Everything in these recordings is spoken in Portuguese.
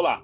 Olá,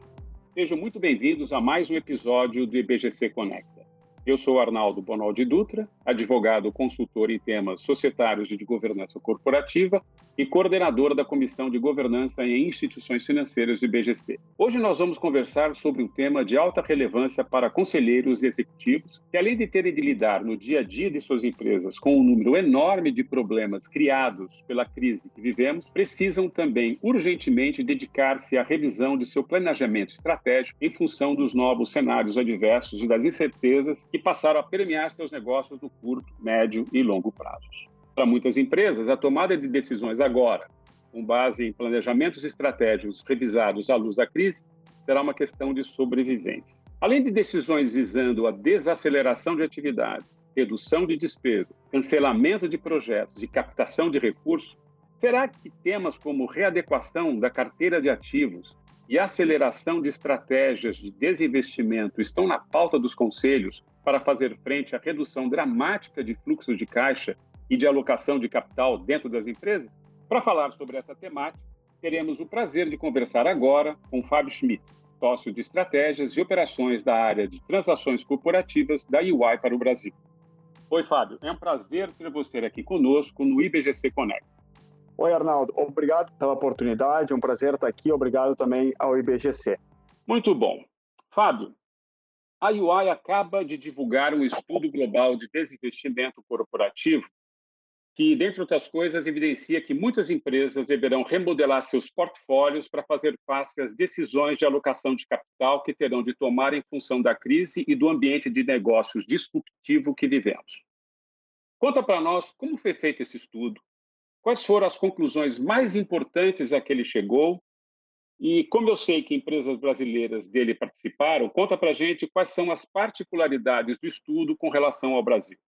sejam muito bem-vindos a mais um episódio do IBGC Conecta. Eu sou Arnaldo Bonaldi Dutra, advogado consultor em temas societários e de governança corporativa e coordenador da Comissão de Governança em Instituições Financeiras do IBGC. Hoje nós vamos conversar sobre um tema de alta relevância para conselheiros e executivos que, além de terem de lidar no dia a dia de suas empresas com um número enorme de problemas criados pela crise que vivemos, precisam também urgentemente dedicar-se à revisão de seu planejamento estratégico em função dos novos cenários adversos e das incertezas que passaram a permear seus negócios no curto, médio e longo prazos. Para muitas empresas, a tomada de decisões agora, com base em planejamentos estratégicos revisados à luz da crise, será uma questão de sobrevivência. Além de decisões visando a desaceleração de atividade, redução de despesas, cancelamento de projetos e captação de recursos, será que temas como readequação da carteira de ativos e aceleração de estratégias de desinvestimento estão na pauta dos conselhos para fazer frente à redução dramática de fluxos de caixa e de alocação de capital dentro das empresas? Para falar sobre essa temática, teremos o prazer de conversar agora com Fábio Schmidt, sócio de estratégias e operações da área de transações corporativas da UI para o Brasil. Oi, Fábio, é um prazer ter você aqui conosco no IBGC Connect. Oi, Arnaldo, obrigado pela oportunidade, é um prazer estar aqui, obrigado também ao IBGC. Muito bom. Fábio, a UI acaba de divulgar um estudo global de desinvestimento corporativo que, dentre outras coisas, evidencia que muitas empresas deverão remodelar seus portfólios para fazer face às decisões de alocação de capital que terão de tomar em função da crise e do ambiente de negócios disruptivo que vivemos. Conta para nós como foi feito esse estudo, quais foram as conclusões mais importantes a que ele chegou e como eu sei que empresas brasileiras dele participaram, conta para gente quais são as particularidades do estudo com relação ao Brasil.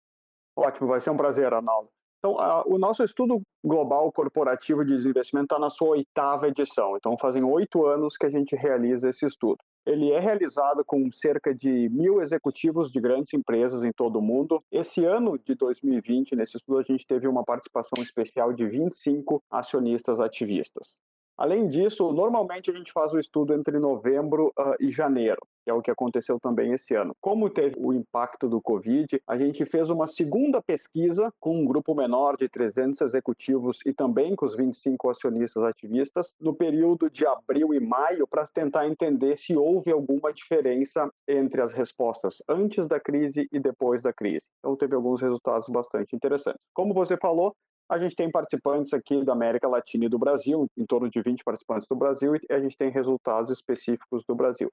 Ótimo, vai ser um prazer, Arnaldo. Então, o nosso estudo global corporativo de desinvestimento está na sua oitava edição. Então, fazem oito anos que a gente realiza esse estudo. Ele é realizado com cerca de mil executivos de grandes empresas em todo o mundo. Esse ano de 2020, nesse estudo, a gente teve uma participação especial de 25 acionistas ativistas. Além disso, normalmente a gente faz o estudo entre novembro uh, e janeiro, que é o que aconteceu também esse ano. Como teve o impacto do Covid, a gente fez uma segunda pesquisa com um grupo menor de 300 executivos e também com os 25 acionistas ativistas no período de abril e maio para tentar entender se houve alguma diferença entre as respostas antes da crise e depois da crise. Então teve alguns resultados bastante interessantes. Como você falou, a gente tem participantes aqui da América Latina e do Brasil, em torno de 20 participantes do Brasil, e a gente tem resultados específicos do Brasil.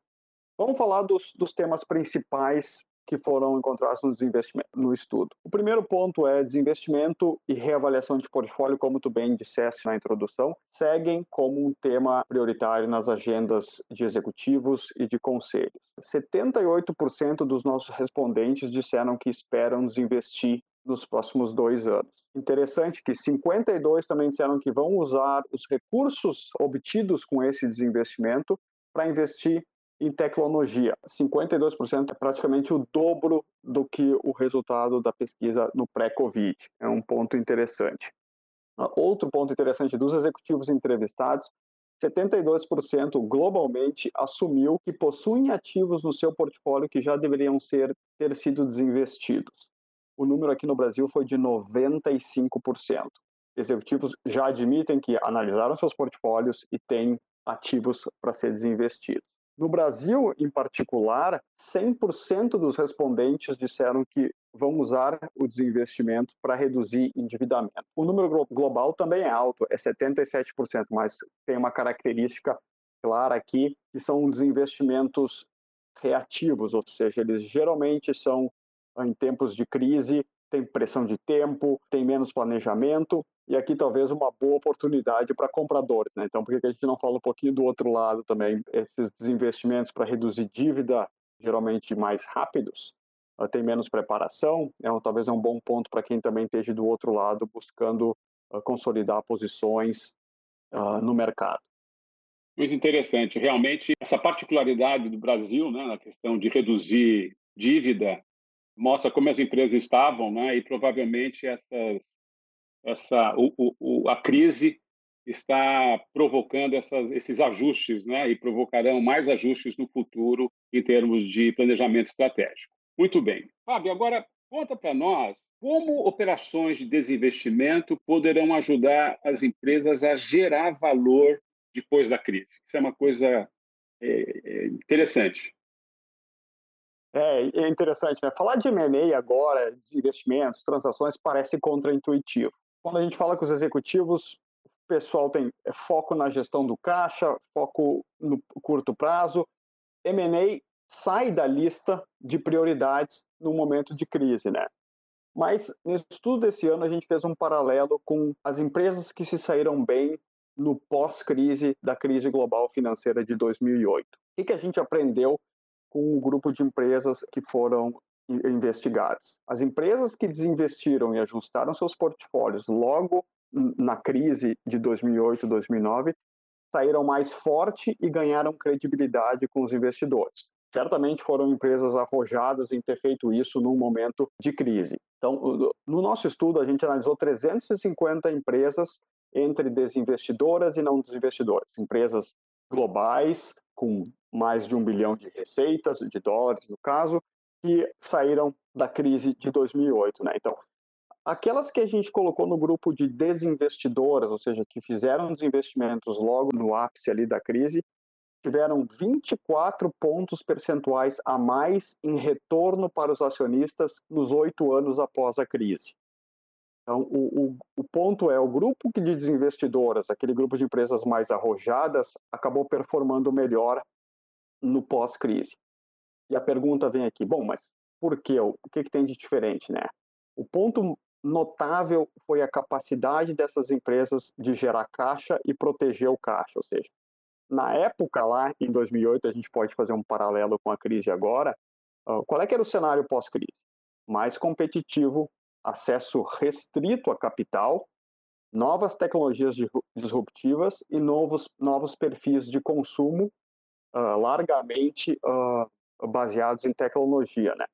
Vamos falar dos, dos temas principais que foram encontrados no estudo. O primeiro ponto é desinvestimento e reavaliação de portfólio, como tu bem disseste na introdução, seguem como um tema prioritário nas agendas de executivos e de conselhos. 78% dos nossos respondentes disseram que esperam desinvestir nos próximos dois anos. Interessante que 52 também disseram que vão usar os recursos obtidos com esse desinvestimento para investir em tecnologia. 52% é praticamente o dobro do que o resultado da pesquisa no pré-Covid. É um ponto interessante. Outro ponto interessante dos executivos entrevistados 72% globalmente assumiu que possuem ativos no seu portfólio que já deveriam ser, ter sido desinvestidos o número aqui no Brasil foi de 95%. Executivos já admitem que analisaram seus portfólios e têm ativos para ser desinvestidos. No Brasil, em particular, 100% dos respondentes disseram que vão usar o desinvestimento para reduzir endividamento. O número global também é alto, é 77%, mas tem uma característica clara aqui, que são desinvestimentos reativos, ou seja, eles geralmente são em tempos de crise, tem pressão de tempo, tem menos planejamento, e aqui talvez uma boa oportunidade para compradores. Né? Então, por que a gente não fala um pouquinho do outro lado também? Esses desinvestimentos para reduzir dívida, geralmente mais rápidos, uh, tem menos preparação, é um, talvez é um bom ponto para quem também esteja do outro lado buscando uh, consolidar posições uh, no mercado. Muito interessante. Realmente, essa particularidade do Brasil, né, na questão de reduzir dívida mostra como as empresas estavam, né? E provavelmente essas, essa, o, o, a crise está provocando essas, esses ajustes, né? E provocarão mais ajustes no futuro em termos de planejamento estratégico. Muito bem. Fábio, agora conta para nós como operações de desinvestimento poderão ajudar as empresas a gerar valor depois da crise. Isso é uma coisa é, interessante. É, é interessante, né? Falar de M&A agora, de investimentos, transações, parece contraintuitivo. Quando a gente fala com os executivos, o pessoal tem é, foco na gestão do caixa, foco no curto prazo. M&A sai da lista de prioridades no momento de crise, né? Mas no estudo desse ano a gente fez um paralelo com as empresas que se saíram bem no pós-crise da crise global financeira de 2008. O que a gente aprendeu com o grupo de empresas que foram investigadas? As empresas que desinvestiram e ajustaram seus portfólios logo na crise de 2008, 2009 saíram mais forte e ganharam credibilidade com os investidores certamente foram empresas arrojadas em ter feito isso num momento de crise. Então, no nosso estudo, a gente analisou 350 empresas entre desinvestidoras e não desinvestidoras, empresas globais com mais de um bilhão de receitas, de dólares no caso, que saíram da crise de 2008. Né? Então, aquelas que a gente colocou no grupo de desinvestidoras, ou seja, que fizeram desinvestimentos logo no ápice ali da crise, tiveram 24 pontos percentuais a mais em retorno para os acionistas nos oito anos após a crise. Então, o, o, o, ponto é, o grupo de desinvestidoras, aquele grupo de empresas mais arrojadas, acabou performando melhor no pós-crise. E a pergunta vem aqui, bom, mas por quê? O que, que tem de diferente, né? O ponto notável foi a capacidade dessas empresas de gerar caixa e proteger o caixa, ou seja, na época lá, em 2008, a gente pode fazer um paralelo com a crise agora, qual é que era o cenário pós-crise? Mais competitivo, acesso restrito a capital, novas tecnologias disruptivas e novos, novos perfis de consumo uh, largamente uh, baseados em tecnologia, né?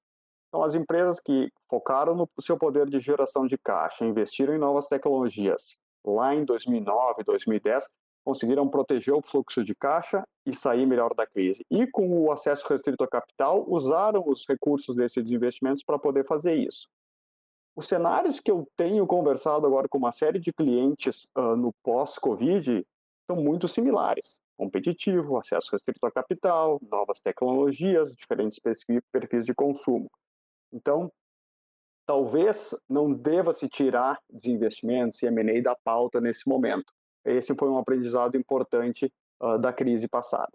Então, as empresas que focaram no seu poder de geração de caixa, investiram em novas tecnologias lá em 2009, 2010, conseguiram proteger o fluxo de caixa e sair melhor da crise. E com o acesso restrito a capital, usaram os recursos desses investimentos para poder fazer isso. Os cenários que eu tenho conversado agora com uma série de clientes uh, no pós-Covid são muito similares. Competitivo, acesso restrito a capital, novas tecnologias, diferentes perfis de consumo. Então, talvez não deva se tirar desinvestimentos e M&A da pauta nesse momento esse foi um aprendizado importante uh, da crise passada.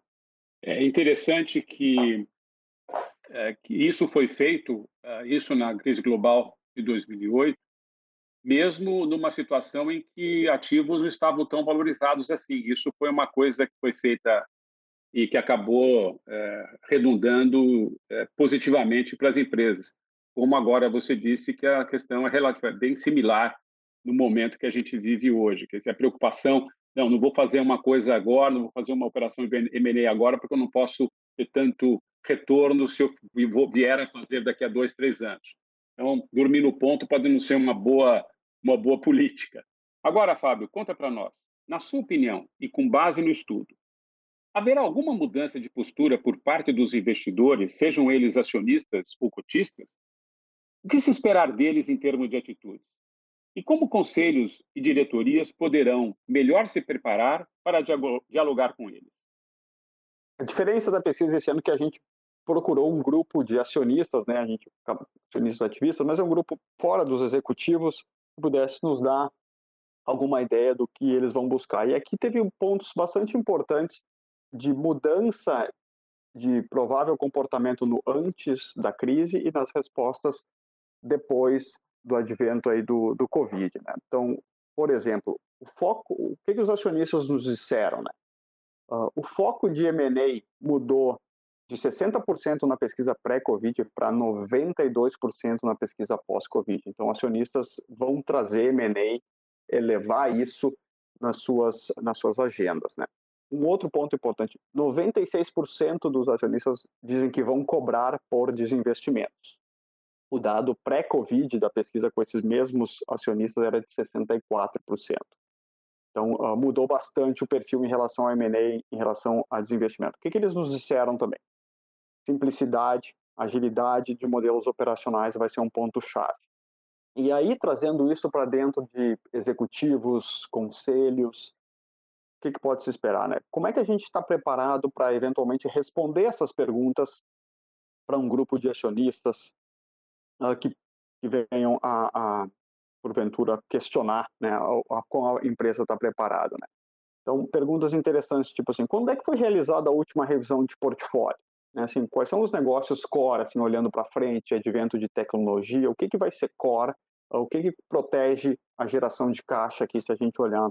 É interessante que, é, que isso foi feito, uh, isso na crise global de 2008, mesmo numa situação em que ativos não estavam tão valorizados assim. Isso foi uma coisa que foi feita e que acabou é, redundando é, positivamente para as empresas. Como agora você disse que a questão é bem similar no momento que a gente vive hoje. Dizer, a preocupação, não, não vou fazer uma coisa agora, não vou fazer uma operação M&A agora, porque eu não posso ter tanto retorno se eu vier a fazer daqui a dois, três anos. Então, dormir no ponto pode não ser uma boa, uma boa política. Agora, Fábio, conta para nós. Na sua opinião, e com base no estudo, haverá alguma mudança de postura por parte dos investidores, sejam eles acionistas ou cotistas? O que se esperar deles em termos de atitudes? E como conselhos e diretorias poderão melhor se preparar para dialogar com eles? A diferença da pesquisa esse ano é que a gente procurou um grupo de acionistas, né, a gente acionistas ativistas, mas é um grupo fora dos executivos pudesse nos dar alguma ideia do que eles vão buscar. E aqui teve pontos bastante importantes de mudança de provável comportamento no antes da crise e nas respostas depois do advento aí do, do Covid. Né? Então, por exemplo, o foco, o que, que os acionistas nos disseram? Né? Uh, o foco de M&A mudou de 60% na pesquisa pré-Covid para 92% na pesquisa pós-Covid. Então, acionistas vão trazer M&A, elevar isso nas suas, nas suas agendas. Né? Um outro ponto importante: 96% dos acionistas dizem que vão cobrar por desinvestimentos o dado pré-Covid da pesquisa com esses mesmos acionistas era de 64%. Então, uh, mudou bastante o perfil em relação ao M&A, em relação a desinvestimento. O que, que eles nos disseram também? Simplicidade, agilidade de modelos operacionais vai ser um ponto-chave. E aí, trazendo isso para dentro de executivos, conselhos, o que, que, pode se esperar? Né? Como é que a gente está preparado para, eventualmente, responder essas perguntas para um grupo de acionistas uh, que, que, venham a, a, porventura, questionar né, a, a, a empresa está preparada? Né? Então, perguntas interessantes, tipo assim, quando é que foi realizada a última revisão de portfólio? Né, assim, quais são os negócios core, assim, olhando para frente, advento de tecnologia, o que, que vai ser core o que, que protege a geração de caixa aqui, se a gente olhar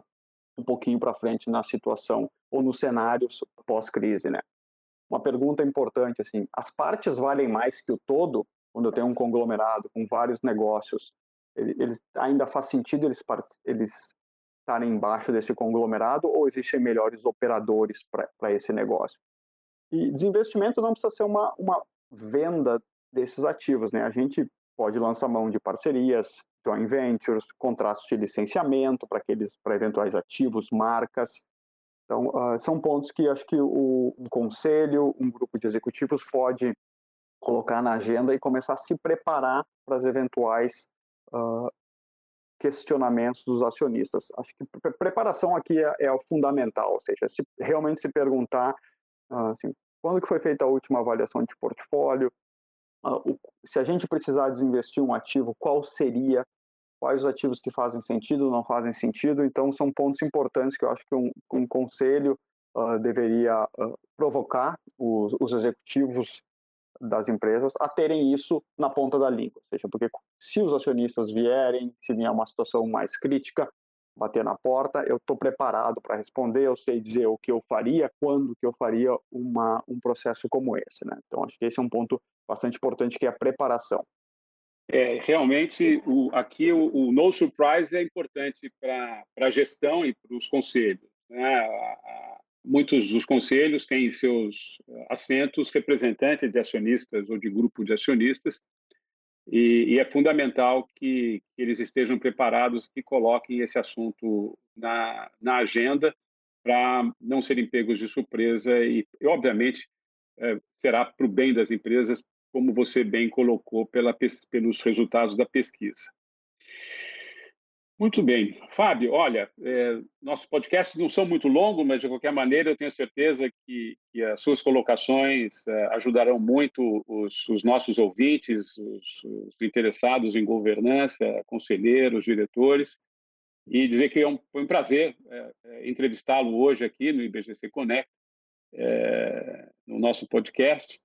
um pouquinho para frente na situação ou nos cenários pós-crise, né? Uma pergunta importante, assim, as partes valem mais que o todo? Quando eu tenho um conglomerado com vários negócios, eles ainda faz sentido eles eles estarem embaixo desse conglomerado ou existem melhores operadores para esse negócio? E desinvestimento não precisa ser uma, uma venda desses ativos, né? A gente pode lançar mão de parcerias, joint ventures, contratos de licenciamento para aqueles para eventuais ativos, marcas. Então, uh, são pontos que acho que o, um conselho, um grupo de executivos pode colocar na agenda e começar a se preparar para as eventuais uh, questionamentos dos acionistas. Acho que preparação aqui é, é o fundamental, ou seja, se realmente se perguntar assim, quando que foi feita a última avaliação de portfólio, ah, se a gente precisar desinvestir um ativo, qual seria, quais os ativos que fazem sentido, não fazem sentido. Então, são pontos importantes que eu acho que um, um conselho uh, deveria uh, provocar os, os, executivos das empresas a terem isso na ponta da língua. Ou seja, porque se os acionistas vierem, se vier uma situação mais crítica, bater na porta, eu estou preparado para responder, eu sei dizer o que eu faria, quando que eu faria uma, um processo como esse. Né? Então, acho que esse é um ponto bastante importante, que é a preparação. É, realmente, o, aqui o, o, no surprise é importante para a gestão e para os conselhos. Né? muitos dos conselhos têm seus assentos representantes de acionistas ou de grupo de acionistas, e, e é fundamental que, que, eles estejam preparados e coloquem esse assunto na, na agenda para não serem pegos de surpresa e, obviamente, é, será para o bem das empresas, como você bem colocou pela, pelos resultados da pesquisa. Muito bem. Fábio, olha, é, nossos podcasts não são muito longos, mas de qualquer maneira eu tenho certeza que, que as suas colocações é, ajudarão muito os, os nossos ouvintes, os, os, interessados em governança, conselheiros, diretores, e dizer que é um, foi um prazer é, é entrevistá-lo hoje aqui no IBGC Connect, é, no nosso podcast.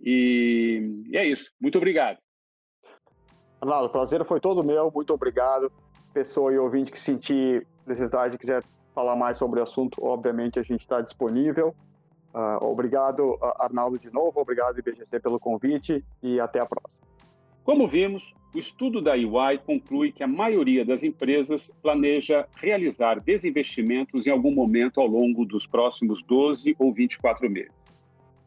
E, e é isso. Muito obrigado. Arnaldo, o prazer foi todo meu. Muito obrigado pessoa e ouvinte que sentir necessidade quiser falar mais sobre o assunto, obviamente a gente está disponível. Uh, obrigado, Arnaldo, de novo. Obrigado, IBGC, pelo convite e até a próxima. Como vimos, o estudo da EY conclui que a maioria das empresas planeja realizar desinvestimentos em algum momento ao longo dos próximos 12 ou 24 meses.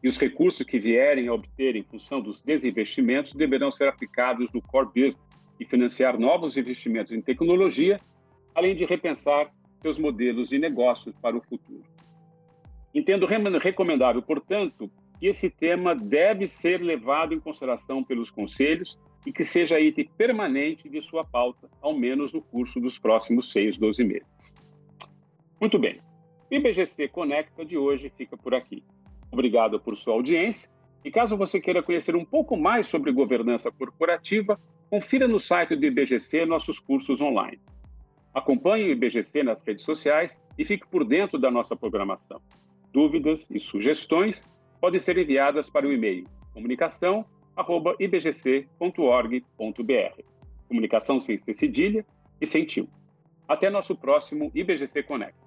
E os recursos que vierem a obter em função dos desinvestimentos deverão ser aplicados no core business, e financiar novos investimentos em tecnologia, além de repensar seus modelos de negócios para o futuro. Entendo recomendável, portanto, que esse tema deve ser levado em consideração pelos conselhos e que seja item permanente de sua pauta, ao menos no curso dos próximos 6, 12 meses. Muito bem. O IBGC Conecta de hoje fica por aqui. Obrigado por sua audiência. E caso você queira conhecer um pouco mais sobre governança corporativa, Confira no site do IBGC nossos cursos online. Acompanhe o IBGC nas redes sociais e fique por dentro da nossa programação. Dúvidas e sugestões podem ser enviadas para o e-mail comunicação@ibgc.org.br. Comunicação sem ser cedilha e sem tio. Até nosso próximo IBGC Connect.